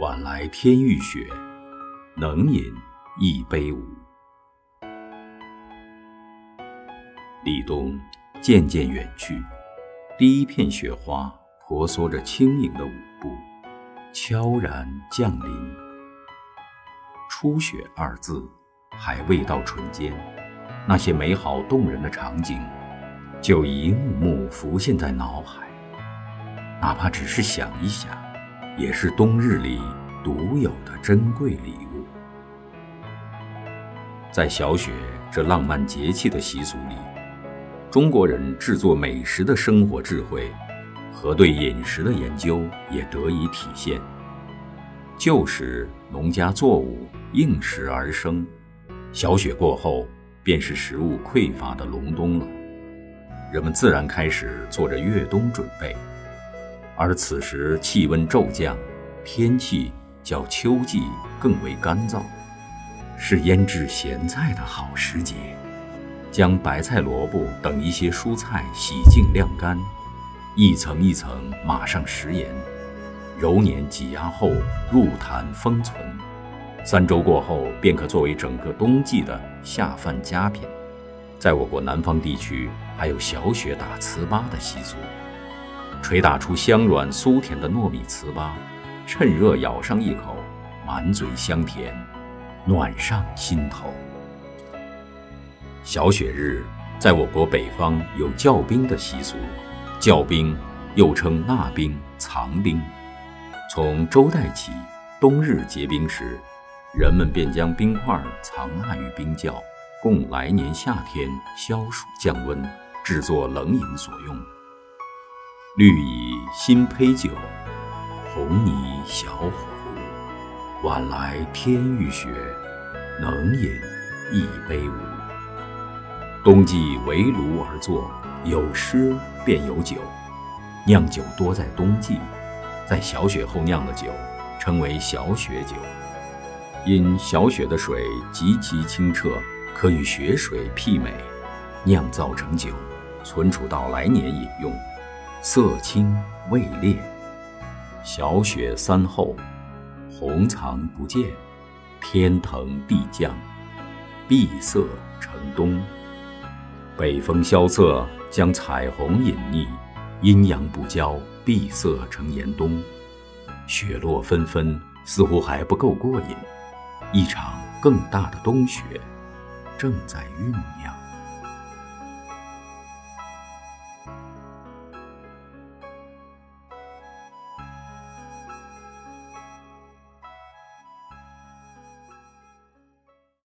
晚来天欲雪，能饮一杯无？立冬渐渐远去，第一片雪花婆娑着轻盈的舞步，悄然降临。初雪二字还未到唇间，那些美好动人的场景就一幕幕浮现在脑海，哪怕只是想一想。也是冬日里独有的珍贵礼物。在小雪这浪漫节气的习俗里，中国人制作美食的生活智慧和对饮食的研究也得以体现。旧时农家作物应时而生，小雪过后便是食物匮乏的隆冬了，人们自然开始做着越冬准备。而此时气温骤降，天气较秋季更为干燥，是腌制咸菜的好时节。将白菜、萝卜等一些蔬菜洗净晾干，一层一层码上食盐，揉捻挤压后入坛封存。三周过后，便可作为整个冬季的下饭佳品。在我国南方地区，还有小雪打糍粑的习俗。捶打出香软酥甜的糯米糍粑，趁热咬上一口，满嘴香甜，暖上心头。小雪日，在我国北方有教冰的习俗，教冰又称纳冰、藏冰。从周代起，冬日结冰时，人们便将冰块藏纳于冰窖，供来年夏天消暑降温，制作冷饮所用。绿蚁新醅酒，红泥小火炉。晚来天欲雪，能饮一杯无？冬季围炉而坐，有诗便有酒。酿酒多在冬季，在小雪后酿的酒称为小雪酒。因小雪的水极其清澈，可与雪水媲美，酿造成酒，存储到来年饮用。色清味烈，小雪三后，红藏不见，天腾地降，碧色成冬。北风萧瑟，将彩虹隐匿，阴阳不交，碧色成严冬。雪落纷纷，似乎还不够过瘾，一场更大的冬雪正在酝酿。